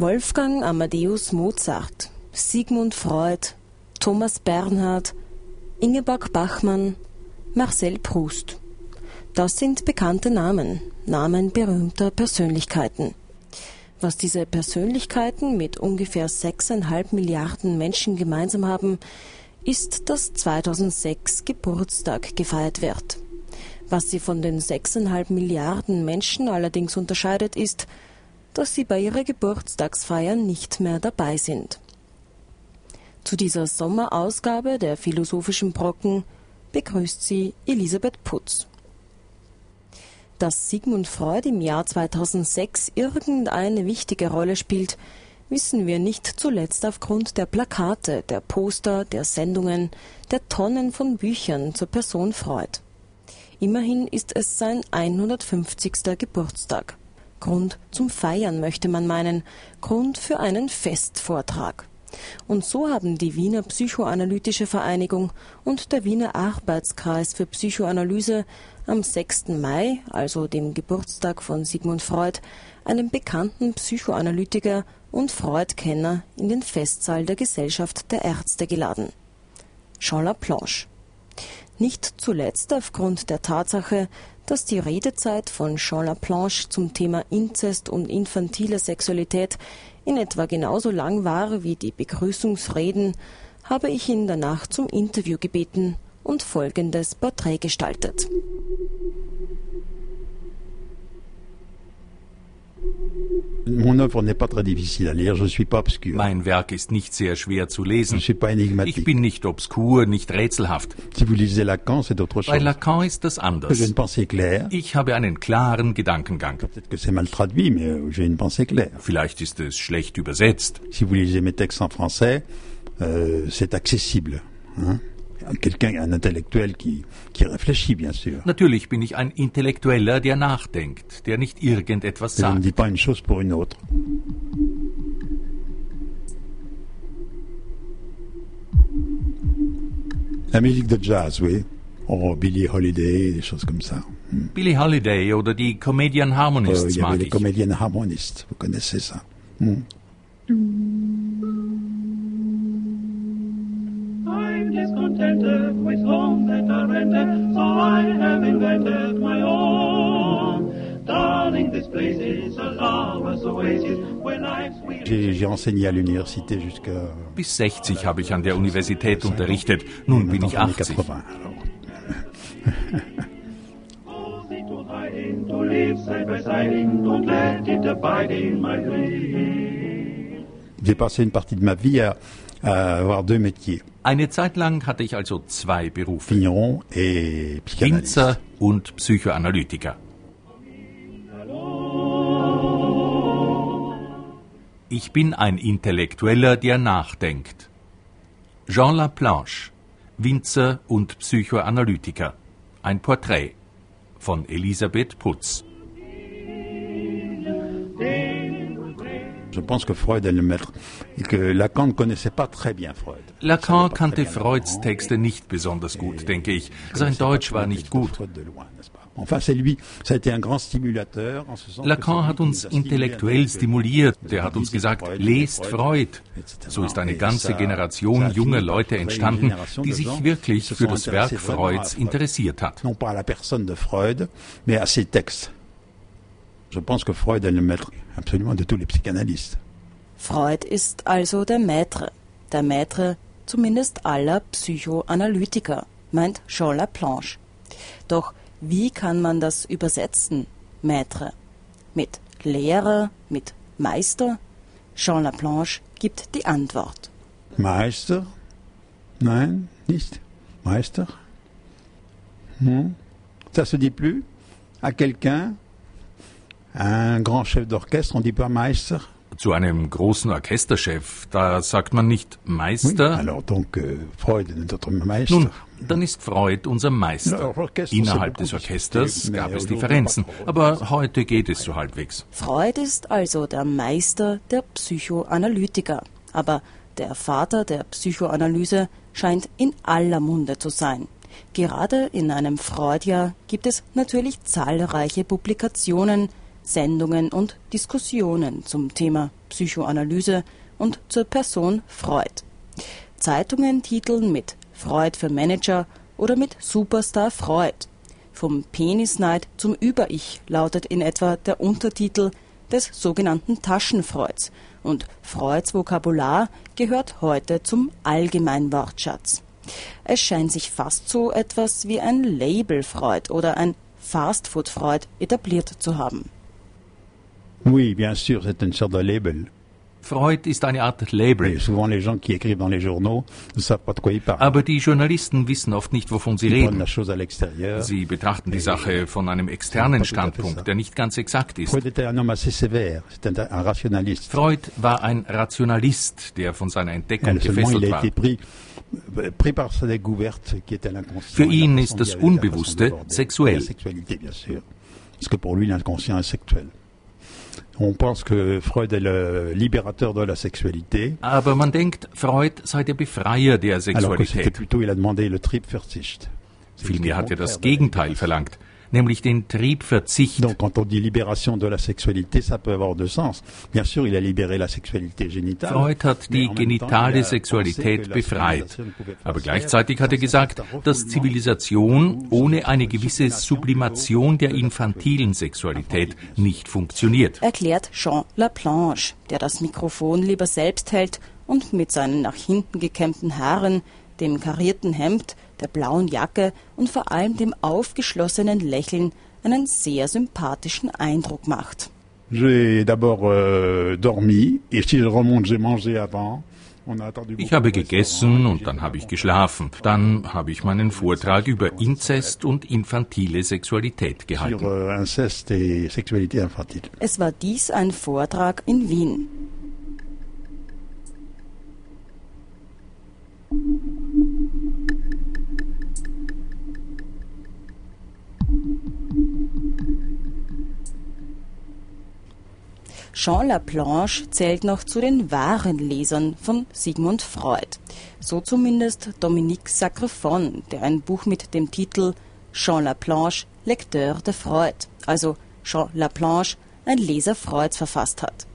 Wolfgang Amadeus Mozart, Sigmund Freud, Thomas Bernhard, Ingeborg Bachmann, Marcel Proust. Das sind bekannte Namen, Namen berühmter Persönlichkeiten. Was diese Persönlichkeiten mit ungefähr 6,5 Milliarden Menschen gemeinsam haben, ist, dass 2006 Geburtstag gefeiert wird. Was sie von den 6,5 Milliarden Menschen allerdings unterscheidet, ist, dass sie bei ihrer Geburtstagsfeier nicht mehr dabei sind. Zu dieser Sommerausgabe der philosophischen Brocken begrüßt sie Elisabeth Putz. Dass Sigmund Freud im Jahr 2006 irgendeine wichtige Rolle spielt, wissen wir nicht zuletzt aufgrund der Plakate, der Poster, der Sendungen, der Tonnen von Büchern zur Person Freud. Immerhin ist es sein 150. Geburtstag. Grund zum Feiern möchte man meinen, Grund für einen Festvortrag. Und so haben die Wiener Psychoanalytische Vereinigung und der Wiener Arbeitskreis für Psychoanalyse am 6. Mai, also dem Geburtstag von Sigmund Freud, einen bekannten Psychoanalytiker und Freud-Kenner in den Festsaal der Gesellschaft der Ärzte geladen. Jean Laplanche. Nicht zuletzt aufgrund der Tatsache, dass die Redezeit von Jean Laplanche zum Thema Inzest und infantile Sexualität in etwa genauso lang war wie die Begrüßungsreden, habe ich ihn danach zum Interview gebeten und folgendes Porträt gestaltet. Mon œuvre n'est pas très difficile à lire, je suis pas obscur. Mein Werk ist nicht sehr schwer zu Je lesen. suis pas Ich bin nicht obskur, nicht rätselhaft. Si vous lisez Lacan, c'est autre chose. Bei Lacan ist das J'ai anders. une pensée claire. Ich habe einen klaren Gedankengang. Peut-être que c'est mal traduit, mais euh, j'ai une pensée claire. Vielleicht ist es schlecht übersetzt. Si vous lisez mes textes en français, euh, c'est accessible. Hein Quelqu'un, un intellectuel qui, qui réfléchit, bien sûr. Natürlich bin ich ein Intellektueller, der nachdenkt, der nicht irgendetwas Je ne sagt. dis pas une chose pour une autre. La musique de jazz, oui. Oh, Billie Holiday, des choses comme ça. Billie Holiday oder die Comedian Harmonists avait mag ich. comédiennes harmonistes, vous connaissez ça. Hmm. I'm discontented with homes that are rented, so I have invented my own. Darling, this place is a lover's oasis where life's weary. J'ai j'ai enseigné à l'université jusqu'à Bis 60 habe ich an der Universität unterrichtet. Nun bin ich dans les 80. 80. Alors. Cozy to hide in, to live side by side in, don't let it abide in my dream. J'ai passé une partie de ma vie à, à avoir deux métiers, Eine Zeit lang hatte ich also zwei Berufe. Winzer und Psychoanalytiker. Ich bin ein Intellektueller, der nachdenkt. Jean Laplanche, Winzer und Psychoanalytiker. Ein Porträt von Elisabeth Putz. Je pense que Freud est le maître et que Lacan ne connaissait pas très bien Freud. Lacan kannte Freuds. Texte nicht besonders gut, denke ich. Sein Deutsch war nicht gut. Lacan lui hat uns intellektuell euh, stimuliert. Der hat uns gesagt, lest Freud. So ist eine ganze Generation junger Leute entstanden, die sich wirklich für das Werk Freuds Freud. interessiert hat. non pas à la personne de Freud, mais à ses textes. Je pense que Freud est le maître absolument de tous les psychanalystes. Freud ist also der Maître, der Maître zumindest aller Psychoanalytiker, meint Jean Laplanche. Doch wie kann man das übersetzen, Maître? Mit Lehrer, mit Meister? Jean Laplanche gibt die Antwort. Meister? Nein, nicht. Meister? Non. Ça se dit plus à quelqu'un, un grand chef d'orchestre, on dit pas Meister. Zu einem großen Orchesterchef, da sagt man nicht Oui. Meister. Alors donc euh, Freud est notre Meister. Nun, dann ist Freud unser Meister. Innerhalb des Orchesters gab es Differenzen, aber heute geht es so halbwegs. Freud ist also der Meister der Psychoanalytiker. Aber der Vater der Psychoanalyse scheint in aller Munde zu sein. Gerade in einem Freudjahr gibt es natürlich zahlreiche Publikationen, Sendungen und Diskussionen zum Thema Psychoanalyse und zur Person Freud. Zeitungen titeln mit Freud für Manager oder mit Superstar Freud. Vom Penisneid zum Über-Ich lautet in etwa der Untertitel des sogenannten Taschenfreuds und Freuds Vokabular gehört heute zum Allgemeinwortschatz. Es scheint sich fast so etwas wie ein Label Freud oder ein Fastfood Freud etabliert zu haben. Oui, bien sûr, c'est une sorte de label. Freud ist eine Art Label. Et souvent, les gens qui écrivent dans les journaux ne savent pas de quoi ils parlent. Aber die Journalisten wissen oft nicht, wovon sie reden. Sie betrachten die Sache von einem externen Standpunkt, der nicht ganz exakt ist. Freud war ein Rationalist, der von seiner Entdeckung gefesselt war. euh. Für ihn ist das Unbewusste sexuell. Parce que pour lui, l'inconscient est sexuel. On pense que Freud est le libérateur de la sexualité, Aber man denkt, Freud sei der Befreier der alors que Sexualität. plutôt, il a demandé le Vielmehr hat er das Gegenteil verlangt, nämlich den Triebverzicht. Donc, quand on dit libération de la sexualité, ça peut avoir deux sens. Bien sûr, il a libéré la sexualité génitale. Freud hat die genitale a Sexualität befreit. ne Aber gleichzeitig hat er gesagt, dass Zivilisation ohne eine gewisse Sublimation der infantilen Sexualität nicht funktioniert. Erklärt Jean Laplanche, der das Mikrofon lieber selbst hält und mit seinen nach hinten gekämmten Haaren, dem karierten Hemd, der blauen Jacke und vor allem dem aufgeschlossenen Lächeln einen sehr sympathischen Eindruck macht. Euh, Ich habe gegessen und dann habe ich geschlafen. Dann habe ich meinen Vortrag über Inzest und infantile Sexualität gehalten. euh. Es war dies ein Vortrag in Wien. Jean Laplanche zählt noch zu den wahren Lesern von Sigmund Freud. So zumindest Dominique Sacrefon, der ein Buch mit dem Titel Jean Laplanche, Lecteur de Freud, also Jean Laplanche, ein Leser Freuds verfasst hat.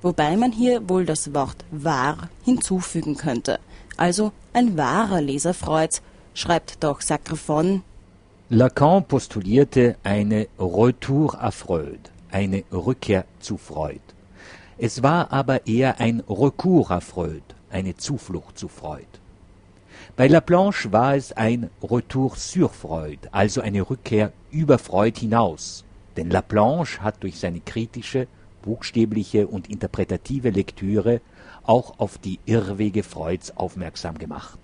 Wobei man hier wohl das Wort wahr hinzufügen könnte. Also ein wahrer Leser Freuds, schreibt doch Sacrefon, Lacan postulierte eine Retour à Freud, eine Rückkehr zu Freud. Es war aber eher ein Recours à Freud, eine Zuflucht zu Freud. Bei Laplanche war es ein Retour sur Freud, also eine Rückkehr über Freud hinaus. Denn Laplanche hat durch seine kritische, buchstäbliche und interpretative Lektüre auch auf die Irrwege Freuds aufmerksam gemacht.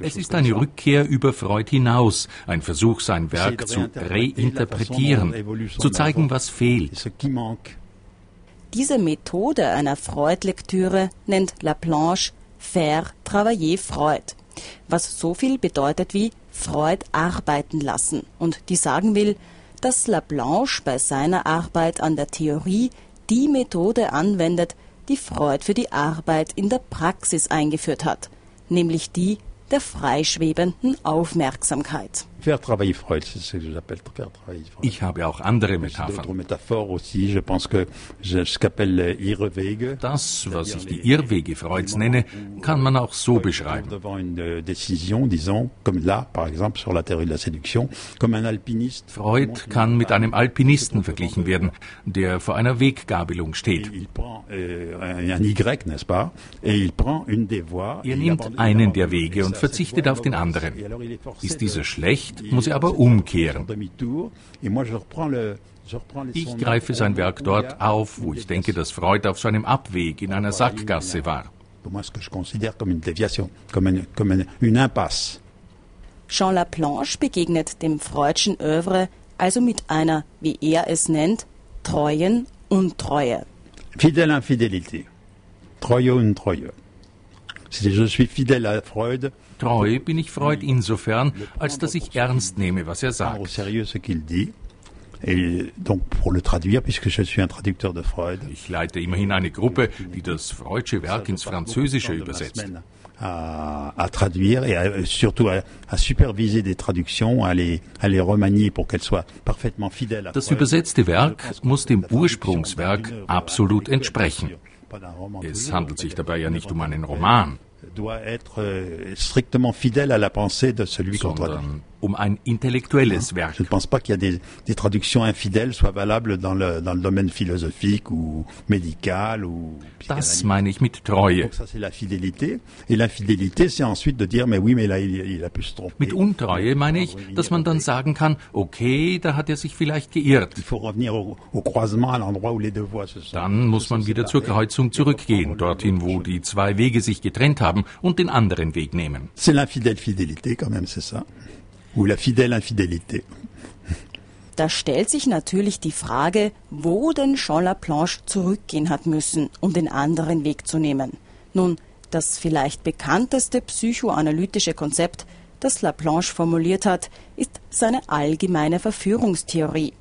Es ist eine. Rückkehr über Freud hinaus, ein Versuch, sein Werk zu reinterpretieren, zu zeigen, was fehlt. Diese Methode einer Freud-Lektüre nennt Laplanche faire travailler Freud, was so viel bedeutet wie Freud arbeiten lassen und die sagen will, dass Laplanche bei seiner Arbeit an der Theorie die Methode anwendet, die Freud für die Arbeit in der Praxis eingeführt hat, nämlich die der freischwebenden Aufmerksamkeit. Faire travailler Freud, c'est ce que j'appelle faire travailler Freud. Ich habe auch andere Metaphern. d'autres métaphores aussi. Je pense que je- ce qu'appelle les Irrewege. Das, was ich die Irrwege Freuds nenne, kann man auch so beschreiben. Devant une euh, décision, disons, comme là, par exemple, sur la théorie de la séduction, comme un alpiniste. Freud kann mit einem Alpinisten verglichen werden, der vor einer Weggabelung steht. Il prend euh, un, Y, n'est-ce pas Et il prend une des voies. Er nimmt einen der Wege und verzichtet auf den anderen. Ist dieser schlecht, il- muss er aber umkehren. Ich greife sein Werk dort auf, wo ich denke, dass Freud auf seinem Abweg in einer Sackgasse war. Jean Laplanche begegnet dem Freudschen Övre also mit einer, wie er es nennt, treuen Untreue. Fidèle infidélité. Treue und Treue. Si je suis fidèle à Freud, Treu bin ich Freud insofern, als dass ich ernst nehme, was er sagt. Ich leite immerhin eine Gruppe, die das Freudsche Werk ins Französische übersetzt. à, à traduire et à- surtout à, à superviser des traductions, à les, à les remanier pour qu'elles soient parfaitement fidèles à Das übersetzte Werk muss dem Ursprungswerk absolut entsprechen. Es handelt sich dabei ja nicht um einen Roman, doit être euh, strictement fidèle à la pensée de celui qu'on traduit. Um ein intellektuelles Werk. Je ne pense pas qu'il y a des, des traductions infidèles soient valables dans le, dans le domaine philosophique ou médical ou Das meine ich mit Treue. Donc ça c'est la fidélité. Et l'infidélité c'est ensuite de dire mais oui mais là il, il a pu se tromper. Mit Untreue meine ich, dass man dann sagen kann, okay, da hat er sich vielleicht geirrt. Il faut revenir au, au croisement à l'endroit où les deux voies se sont. Dann muss man wieder zur Kreuzung zurückgehen, dorthin, wo die zwei Wege sich getrennt haben und den anderen Weg nehmen. C'est l'infidèle fidélité quand même, c'est ça Ou la fidèle infidélité. Da stellt sich natürlich die Frage, wo denn Jean Laplanche zurückgehen hat müssen, um den anderen Weg zu nehmen. Nun, das vielleicht bekannteste psychoanalytische Konzept, das Laplanche formuliert hat, ist seine allgemeine Verführungstheorie.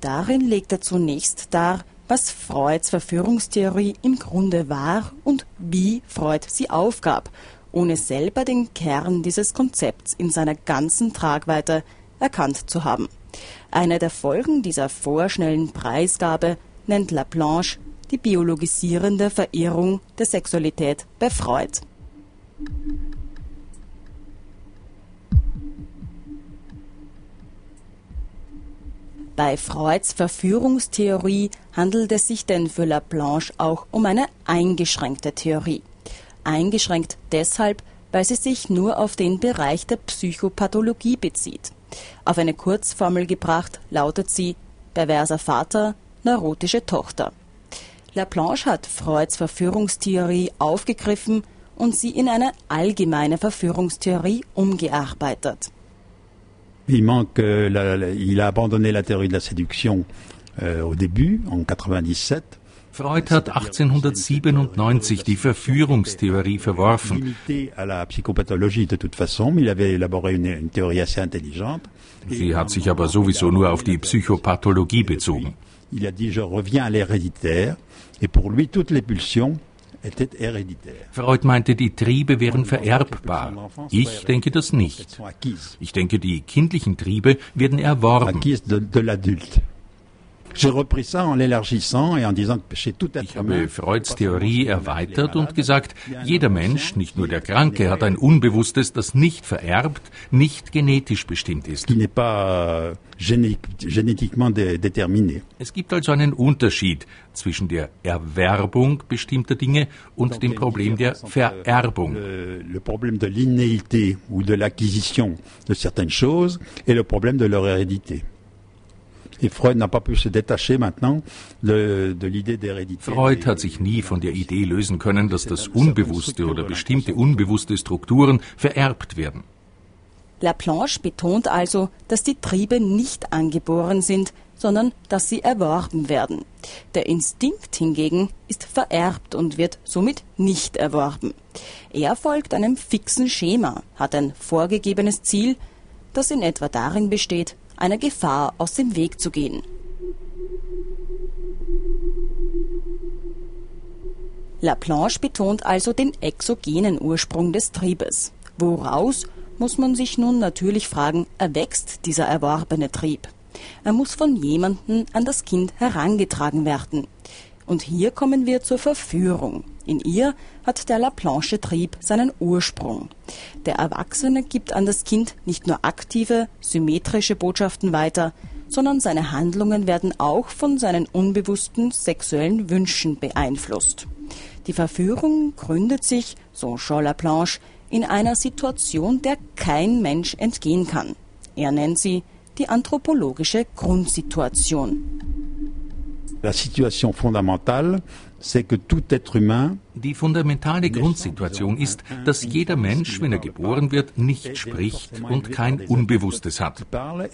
Darin legt er zunächst dar, was Freuds Verführungstheorie im Grunde war und wie Freud sie aufgab, ohne selber den Kern dieses Konzepts in seiner ganzen Tragweite erkannt zu haben. Eine der Folgen dieser vorschnellen Preisgabe nennt Laplanche die biologisierende Verirrung der Sexualität bei Freud. Bei Freuds Verführungstheorie handelt es sich denn für Laplanche auch um eine eingeschränkte Theorie. Eingeschränkt deshalb, weil sie sich nur auf den Bereich der Psychopathologie bezieht. Auf eine Kurzformel gebracht lautet sie perverser Vater, neurotische Tochter. Laplanche hat Freuds Verführungstheorie aufgegriffen und sie in eine allgemeine Verführungstheorie umgearbeitet. Il manque, euh, la- la- il a abandonné la théorie de la séduction euh, au début, en 97. Freud hat 1897 die Verführungstheorie verworfen. Sie hat sich aber sowieso nur auf die Psychopathologie bezogen. Il a dit je reviens à l'héréditaire, et pour lui toutes les pulsions étaient héréditaires. Freud meinte, die Triebe wären vererbbar. Ich denke das nicht. Ich denke, die kindlichen Triebe werden erworben. acquises de, de l'adulte. J'ai repris ça en l'élargissant et en disant que chez tout être Ich habe Freuds Theorie erweitert und gesagt, jeder Mensch, nicht nur der Kranke, hat ein Unbewusstes, das nicht vererbt, nicht genetisch bestimmt ist. qui n'est pas euh, génétiquement déterminé. Es gibt also einen Unterschied zwischen der Erwerbung bestimmter Dinge und dem Problem der Vererbung. Le, problème de l'innéité ou de l'acquisition de certaines choses et le problème de leur hérédité. Et Freud n'a pas pu se détacher maintenant de, de l'idée d'hérédité. Freud hat sich nie von der Idee lösen können, dass das Unbewusste oder bestimmte unbewusste Strukturen vererbt werden. Laplanche betont also, dass die Triebe nicht angeboren sind, sondern dass sie erworben werden. Der Instinkt hingegen ist vererbt und wird somit nicht erworben. Er folgt einem fixen Schema, hat ein vorgegebenes Ziel, das in etwa darin besteht, einer Gefahr aus dem Weg zu gehen. Laplanche betont also den exogenen Ursprung des Triebes. Woraus, muss man sich nun natürlich fragen, erwächst dieser erworbene Trieb? Er muss von jemandem an das Kind herangetragen werden. Und hier kommen wir zur Verführung. In ihr hat der Laplanche Trieb seinen Ursprung. Der Erwachsene gibt an das Kind nicht nur aktive, symmetrische Botschaften weiter, sondern seine Handlungen werden auch von seinen unbewussten sexuellen Wünschen beeinflusst. Die Verführung gründet sich, so Jean Laplanche, in einer Situation, der kein Mensch entgehen kann. Er nennt sie die anthropologische Grundsituation. La situation fondamentale, Die fundamentale Grundsituation ist, dass jeder Mensch, wenn er geboren wird, nicht spricht und kein Unbewusstes hat. départ.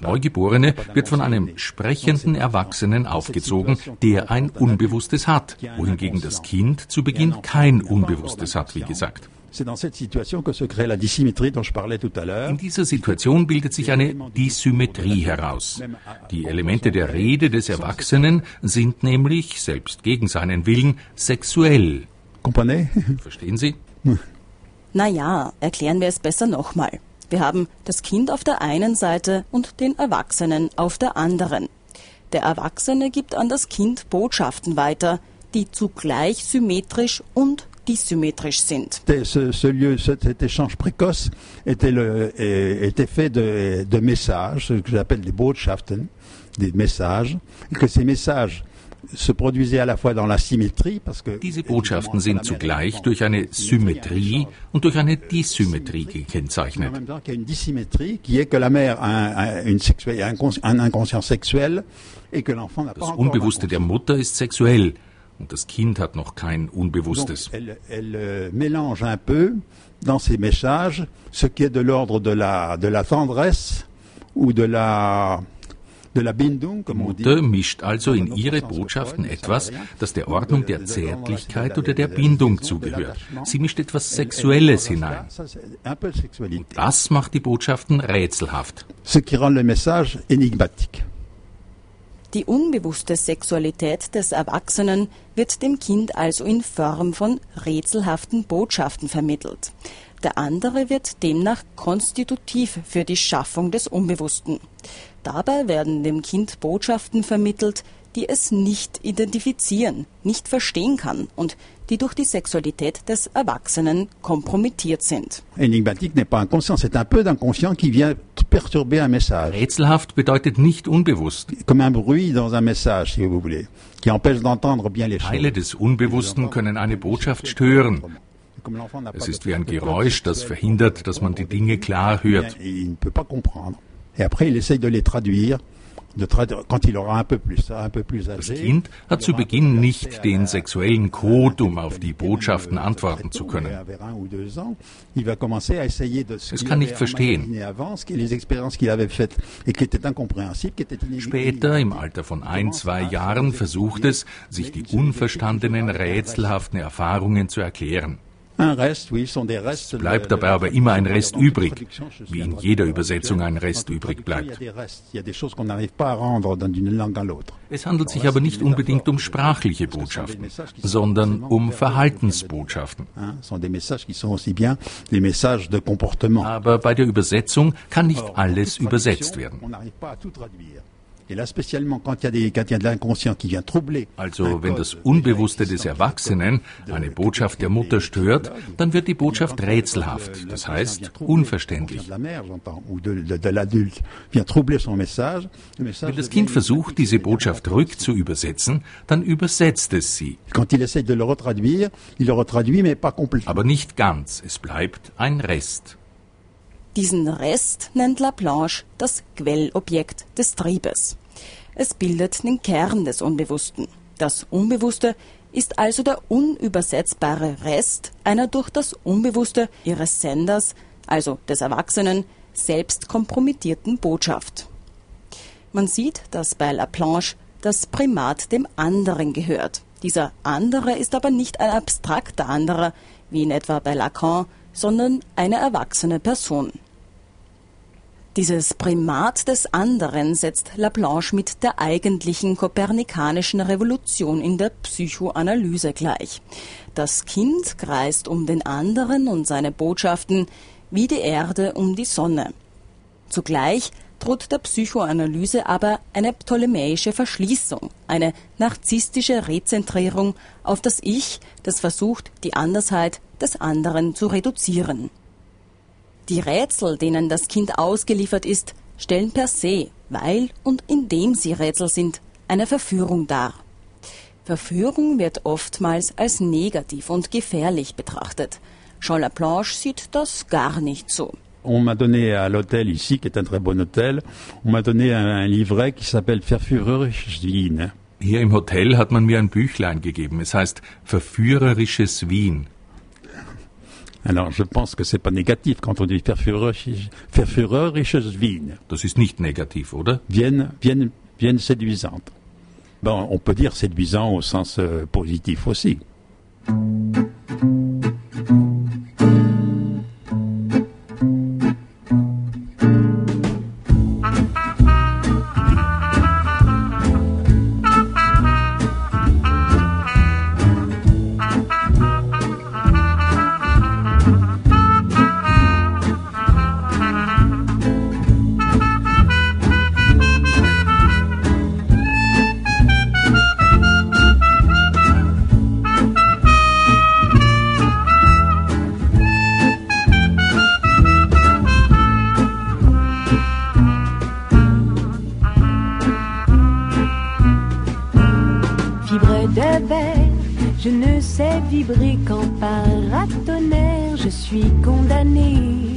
Neugeborene wird von einem sprechenden Erwachsenen aufgezogen, der ein Unbewusstes hat, wohingegen das Kind zu Beginn kein Unbewusstes hat, wie gesagt. C'est dans cette situation que se crée la dissymétrie dont je parlais tout à l'heure. In dieser Situation bildet sich eine Disymmetrie heraus. Die Elemente der Rede des Erwachsenen sind nämlich, selbst gegen seinen Willen, sexuell. Comprenez Verstehen Sie? Naja, erklären wir es besser nochmal. Wir haben das Kind auf der einen Seite und den Erwachsenen auf der anderen. Der Erwachsene gibt an das Kind Botschaften weiter, die zugleich symmetrisch und disymmetrisch sind. C'était ce, ce lieu, cet, cet échange précoce était, le, eh, était fait de, de messages, ce que j'appelle des Botschaften, des messages, et que ces messages se produisaient à la fois dans la symétrie, parce que Diese Botschaften sind zugleich durch eine Symmetrie und durch eine Disymmetrie mais en gekennzeichnet. même temps qu'il y a une dissymétrie qui est que la mère a un, un- une sexuelle- un, incons- un inconscient sexuel et que l'enfant n'a pas Das encore Unbewusste der Mutter ist sexuell und das Kind hat noch kein Donc, Unbewusstes. elle, elle, euh, mélange un peu dans ses messages ce qui est de l'ordre de la, de la tendresse ou de la. Mutter mischt also in ihre Botschaften etwas, das der Ordnung der Zärtlichkeit oder der Bindung zugehört. Sie mischt etwas Sexuelles hinein. Ça, c'est un peu de sexualité. Das macht die Botschaften rätselhaft. Ce qui rend le message énigmatique. Die unbewusste Sexualität des Erwachsenen wird dem Kind also in Form von rätselhaften Botschaften vermittelt. Der andere wird demnach konstitutiv für die Schaffung des Unbewussten. Dabei werden dem Kind Botschaften vermittelt, die es nicht identifizieren, nicht verstehen kann und die durch die Sexualität des Erwachsenen kompromittiert sind. Énigmatique n'est pas inconscient, c'est un peu d'inconscient qui vient perturber un message. Rätselhaft bedeutet nicht unbewusst. Comme un bruit dans un message, si vous voulez, qui empêche d'entendre bien les Teile des Unbewussten können eine Botschaft stören. Es ist wie ein Geräusch, das verhindert, dass man die Dinge klar hört. Et ne. Et après, il essaye de les traduire, Das. Kind hat zu Beginn nicht den sexuellen Code, um auf die Botschaften antworten zu können. Es kann nicht verstehen. Später, im Alter von ein, zwei Jahren, versucht es, sich die unverstandenen, rätselhaften Erfahrungen zu erklären. Restes. Bleibt dabei aber immer ein Rest übrig, wie in jeder Übersetzung ein Rest übrig bleibt. Es handelt sich aber nicht unbedingt um sprachliche Botschaften, sondern um Verhaltensbotschaften. Aber bei der Übersetzung kann nicht alles übersetzt werden. Also wenn das Unbewusste des Erwachsenen eine Botschaft der Mutter stört, dann wird die Botschaft rätselhaft, das heißt unverständlich. Wenn das Kind versucht, diese Botschaft rückzuübersetzen, dann übersetzt es sie. Aber nicht ganz, es bleibt ein Rest. Diesen Rest nennt Laplanche das Quellobjekt des Triebes. Es bildet den Kern des Unbewussten. Das Unbewusste ist also der unübersetzbare Rest einer durch das Unbewusste ihres Senders, also des Erwachsenen, selbst kompromittierten Botschaft. Man sieht, dass bei Laplanche das Primat dem anderen gehört. Dieser andere ist aber nicht ein abstrakter anderer, wie in etwa bei Lacan, sondern eine erwachsene Person. Dieses Primat des anderen setzt Laplanche mit der eigentlichen kopernikanischen Revolution in der Psychoanalyse gleich. Das Kind kreist um den anderen und seine Botschaften wie die Erde um die Sonne. Zugleich droht der Psychoanalyse aber eine ptolemäische Verschließung, eine narzisstische Rezentrierung auf das Ich, das versucht, die Andersheit des anderen zu reduzieren. Die Rätsel, denen das Kind ausgeliefert ist, stellen per se, weil und indem sie Rätsel sind, eine Verführung dar. Verführung wird oftmals als negativ und gefährlich betrachtet. Jean Laplanche sieht das gar nicht so. On m'a donné à l'hôtel ici, qui est un très bon hôtel, on m'a donné un, un livret qui s'appelle Verführerisch Wien. Hier im Hotel hat man mir ein Büchlein gegeben. Es heißt Verführerisches Wien. Alors, je pense que c'est pas négatif quand on dit Verführerisch, Verführerisches Wien. Das ist nicht negativ, oder? Vienne, Vienne, Vienne séduisante. Bon, on peut dire séduisant au sens euh, positif aussi. Sais vibrer qu'en paratonnerre. Je suis condamné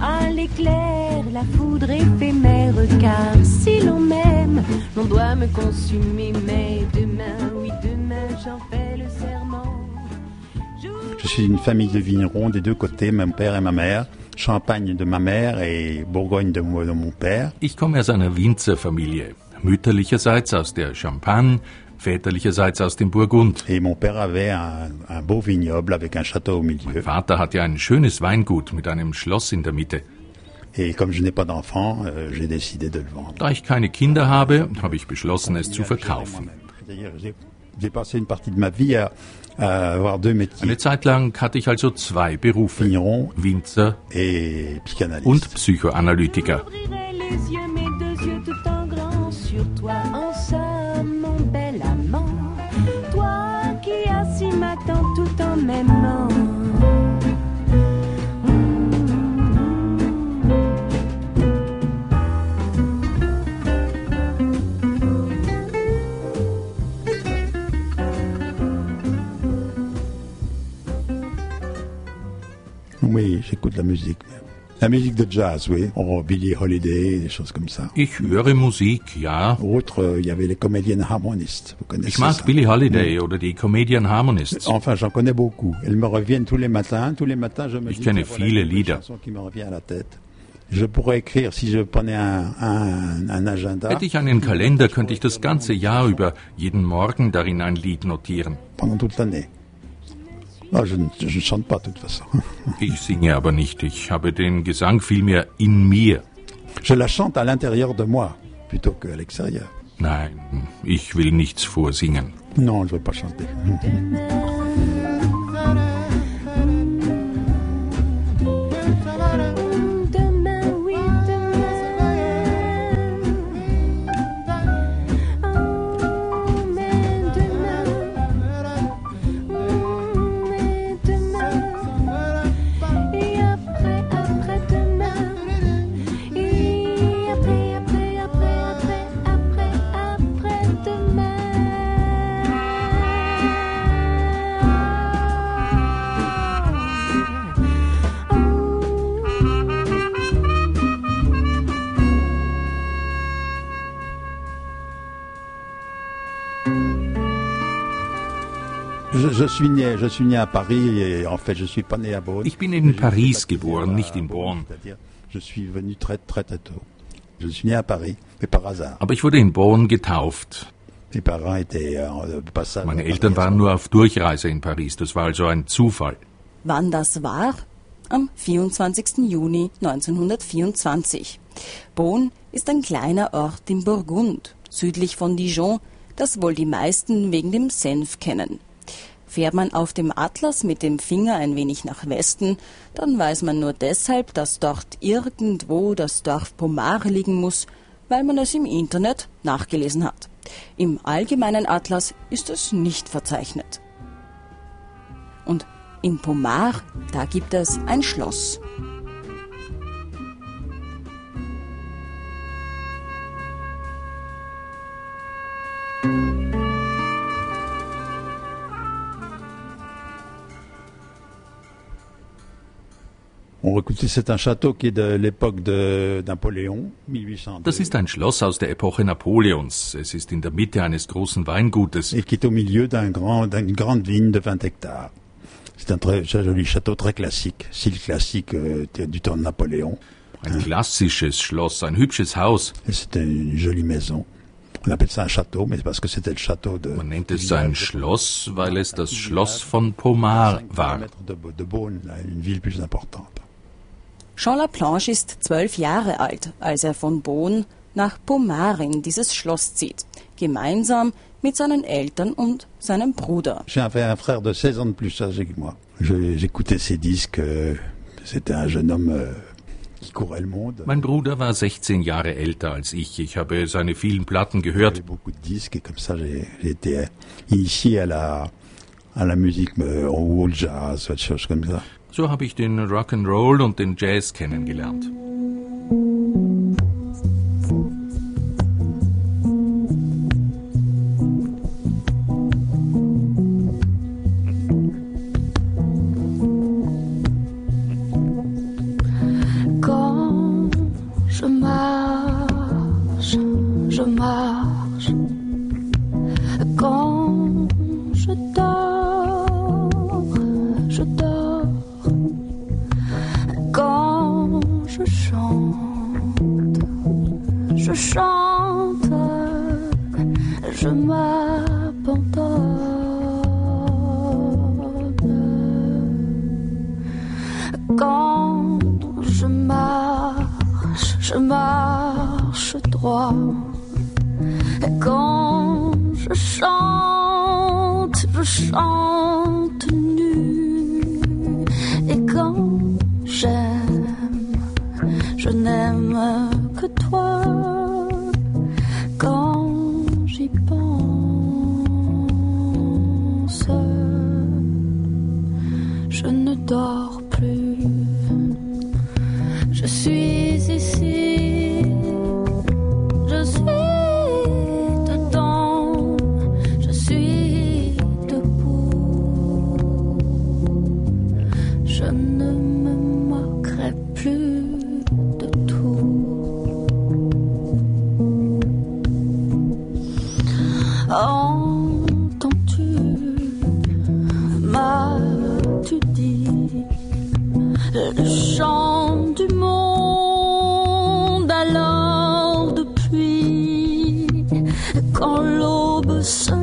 à l'éclair, la foudre éphémère. Car si l'on m'aime, l'on doit me consumer. Mais demain, oui, demain, j'en fais le serment. Je suis une famille de vignerons des deux côtés, mon père et ma mère. Champagne de ma mère et Bourgogne de, de mon père. Ich komme aus einer Winzerfamilie. Mütterlicherseits aus der Champagne, väterlicherseits aus dem Burgund. Milieu. Vater hatte ein schönes Weingut mit einem Schloss in der Mitte. Euh. Da ich keine Kinder habe, habe ich beschlossen, es zu verkaufen. Eine Zeit lang hatte ich also zwei Berufe, Winzer und. Psychoanalytiker. Oui, j'écoute la musique. La musique de jazz, oui. Oh, Billie Holiday, des choses comme ça. Ich höre Musik, ja. Autre, euh, il y avait les comédiennes harmonistes. Vous connaissez Ich mag ça Billie Holiday oder die Comedian Harmonists. Enfin, j'en connais beaucoup. Elles me reviennent tous les matins. Tous les matins, je me Ich dis kenne viele Lieder. qui me revient à la tête. Je pourrais écrire si je prenais un, un, un agenda Hätte ich einen Kalender, könnte ich das ganze Jahr über jeden Morgen darin ein Lied notieren. pendant toute l'année. Ne chante pas de toute façon. Ich singe aber nicht. Ich habe den Gesang vielmehr in mir. Je la chante à l'intérieur de moi plutôt qu'à l'extérieur. Nein, ich will nichts vorsingen. Non, je ne veux pas chanter. Ich bin in Paris geboren, nicht in Bonn. C'est-à-dire, je suis venu très très très tôt. Je suis né à Paris, mais par hasard. Aber ich wurde in Bonn getauft. Euh. Meine Eltern waren nur auf Durchreise in Paris. Das war also ein Zufall. Wann das war? Am 24. Juni 1924. Beaune ist ein kleiner Ort im Burgund, südlich von Dijon, das wohl die meisten wegen dem Senf kennen. Fährt man auf dem Atlas mit dem Finger ein wenig nach Westen, dann weiß man nur deshalb, dass dort irgendwo das Dorf Pomare liegen muss, weil man es im Internet nachgelesen hat. Im allgemeinen Atlas ist es nicht verzeichnet. Und in Pomar, da gibt es ein Schloss. Das ist ein Schloss aus der Epoche Napoleons. Es ist in der Mitte eines großen Weingutes. et qui est au milieu d'un grand, d'une grande vigne de 20 hectares. C'est un très, très joli château, très classique, style classique euh, du temps de Napoléon. Ein klassisches Schloss, ein hübsches Haus. C'était une jolie maison. On appelle ça un château, mais parce que c'était le château de. Man nennt es ein Schloss, weil es das Schloss von Pomar 5 war. de, de Beaune, une ville plus importante. Jean Laplanche ist zwölf Jahre alt, als er von Beaune nach Pomar in dieses Schloss zieht, gemeinsam mit seinen Eltern und seinem Bruder. J'ai un, frère- de 16 ans de plus âgé que moi. J'écoutais ses disques. euh, C'était un jeune homme euh, qui courait le monde. Mein Bruder war 16 Jahre älter als ich. Ich habe seine vielen Platten gehört. So habe ich den Rock'n'Roll und den Jazz kennengelernt. Je so